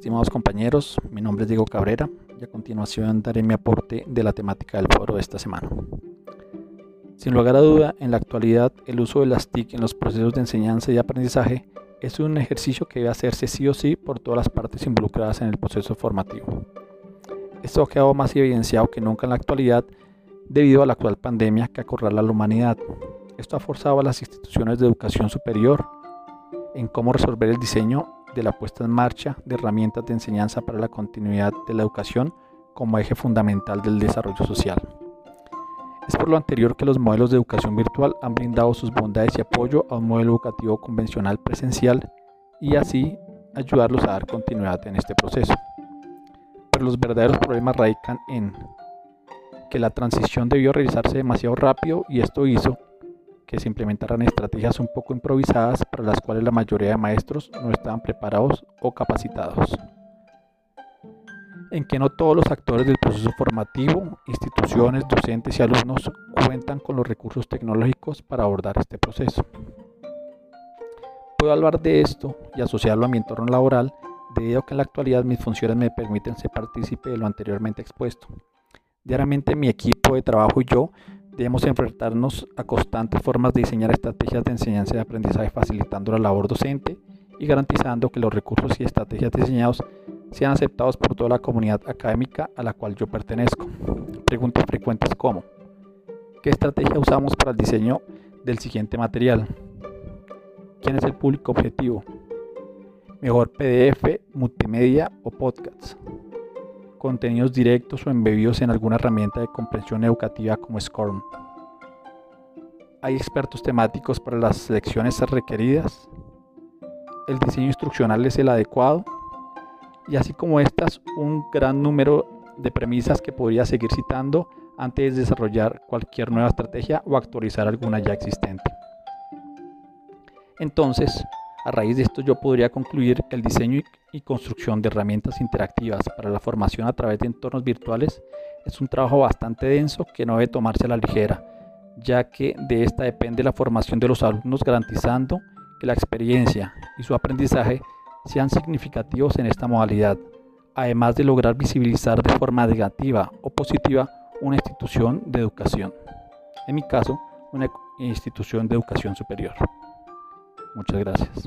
Estimados compañeros, mi nombre es Diego Cabrera y a continuación daré mi aporte de la temática del foro de esta semana. Sin lugar a duda, en la actualidad el uso de las TIC en los procesos de enseñanza y aprendizaje es un ejercicio que debe hacerse sí o sí por todas las partes involucradas en el proceso formativo. Esto ha quedado más evidenciado que nunca en la actualidad debido a la actual pandemia que acorrala a la humanidad. Esto ha forzado a las instituciones de educación superior en cómo resolver el diseño de la puesta en marcha de herramientas de enseñanza para la continuidad de la educación como eje fundamental del desarrollo social. Es por lo anterior que los modelos de educación virtual han brindado sus bondades y apoyo a un modelo educativo convencional presencial y así ayudarlos a dar continuidad en este proceso. Pero los verdaderos problemas radican en que la transición debió realizarse demasiado rápido y esto hizo que se implementaran estrategias un poco improvisadas para las cuales la mayoría de maestros no estaban preparados o capacitados. En que no todos los actores del proceso formativo, instituciones, docentes y alumnos cuentan con los recursos tecnológicos para abordar este proceso. Puedo hablar de esto y asociarlo a mi entorno laboral debido a que en la actualidad mis funciones me permiten ser partícipe de lo anteriormente expuesto. Diariamente mi equipo de trabajo y yo debemos enfrentarnos a constantes formas de diseñar estrategias de enseñanza y aprendizaje facilitando la labor docente y garantizando que los recursos y estrategias diseñados sean aceptados por toda la comunidad académica a la cual yo pertenezco. Preguntas frecuentes como ¿Qué estrategia usamos para el diseño del siguiente material? ¿Quién es el público objetivo? ¿Mejor PDF, multimedia o podcasts? Contenidos directos o embebidos en alguna herramienta de comprensión educativa como SCORM. Hay expertos temáticos para las lecciones requeridas. El diseño instruccional es el adecuado. Y así como estas, un gran número de premisas que podría seguir citando antes de desarrollar cualquier nueva estrategia o actualizar alguna ya existente. Entonces, a raíz de esto yo podría concluir que el diseño y construcción de herramientas interactivas para la formación a través de entornos virtuales es un trabajo bastante denso que no debe tomarse a la ligera, ya que de esta depende la formación de los alumnos garantizando que la experiencia y su aprendizaje sean significativos en esta modalidad, además de lograr visibilizar de forma negativa o positiva una institución de educación. En mi caso, una institución de educación superior. Muchas gracias.